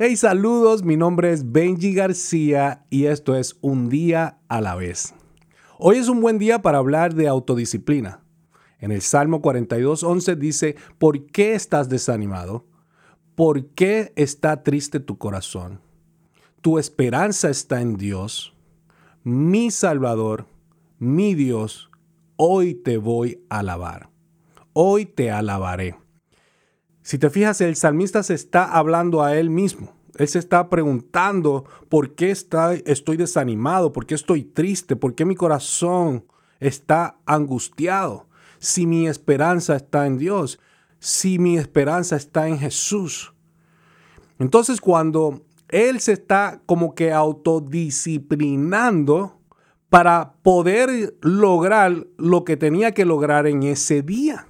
Hey, saludos, mi nombre es Benji García y esto es Un día a la vez. Hoy es un buen día para hablar de autodisciplina. En el Salmo 42.11 dice, ¿por qué estás desanimado? ¿Por qué está triste tu corazón? Tu esperanza está en Dios, mi Salvador, mi Dios. Hoy te voy a alabar. Hoy te alabaré. Si te fijas, el salmista se está hablando a él mismo. Él se está preguntando por qué está, estoy desanimado, por qué estoy triste, por qué mi corazón está angustiado. Si mi esperanza está en Dios, si mi esperanza está en Jesús. Entonces cuando él se está como que autodisciplinando para poder lograr lo que tenía que lograr en ese día.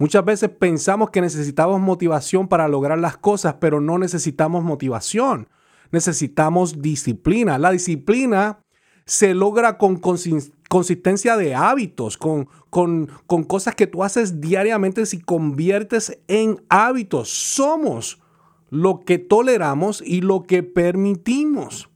Muchas veces pensamos que necesitamos motivación para lograr las cosas, pero no necesitamos motivación. Necesitamos disciplina. La disciplina se logra con consistencia de hábitos, con, con, con cosas que tú haces diariamente si conviertes en hábitos. Somos lo que toleramos y lo que permitimos.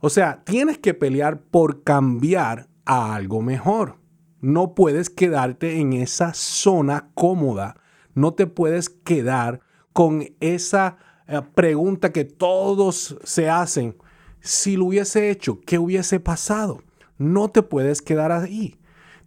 O sea, tienes que pelear por cambiar a algo mejor. No puedes quedarte en esa zona cómoda. No te puedes quedar con esa eh, pregunta que todos se hacen. Si lo hubiese hecho, ¿qué hubiese pasado? No te puedes quedar ahí.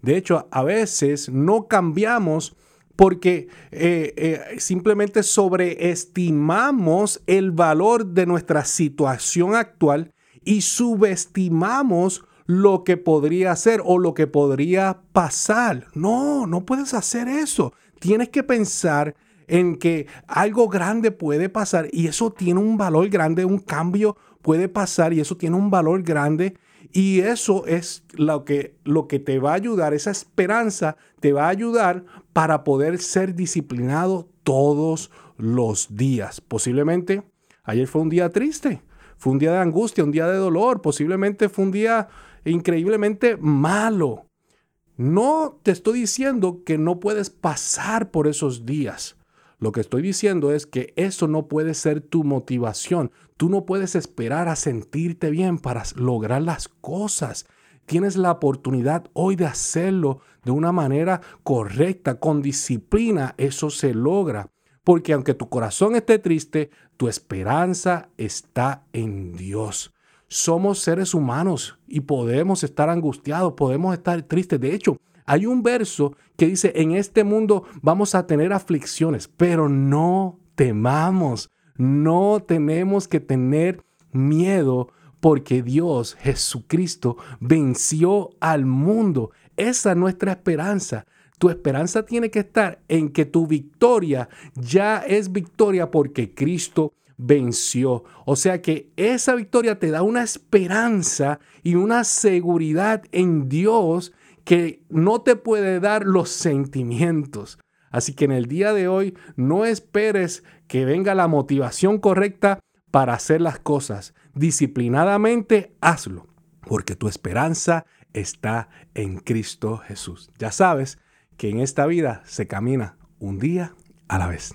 De hecho, a veces no cambiamos porque eh, eh, simplemente sobreestimamos el valor de nuestra situación actual y subestimamos lo que podría ser o lo que podría pasar. No, no puedes hacer eso. Tienes que pensar en que algo grande puede pasar y eso tiene un valor grande, un cambio puede pasar y eso tiene un valor grande y eso es lo que, lo que te va a ayudar, esa esperanza te va a ayudar para poder ser disciplinado todos los días. Posiblemente ayer fue un día triste, fue un día de angustia, un día de dolor, posiblemente fue un día increíblemente malo. No te estoy diciendo que no puedes pasar por esos días. Lo que estoy diciendo es que eso no puede ser tu motivación. Tú no puedes esperar a sentirte bien para lograr las cosas. Tienes la oportunidad hoy de hacerlo de una manera correcta, con disciplina. Eso se logra. Porque aunque tu corazón esté triste, tu esperanza está en Dios somos seres humanos y podemos estar angustiados, podemos estar tristes. De hecho, hay un verso que dice, en este mundo vamos a tener aflicciones, pero no temamos, no tenemos que tener miedo porque Dios, Jesucristo, venció al mundo. Esa es nuestra esperanza. Tu esperanza tiene que estar en que tu victoria ya es victoria porque Cristo venció. O sea que esa victoria te da una esperanza y una seguridad en Dios que no te puede dar los sentimientos. Así que en el día de hoy no esperes que venga la motivación correcta para hacer las cosas. Disciplinadamente hazlo, porque tu esperanza está en Cristo Jesús. Ya sabes que en esta vida se camina un día a la vez.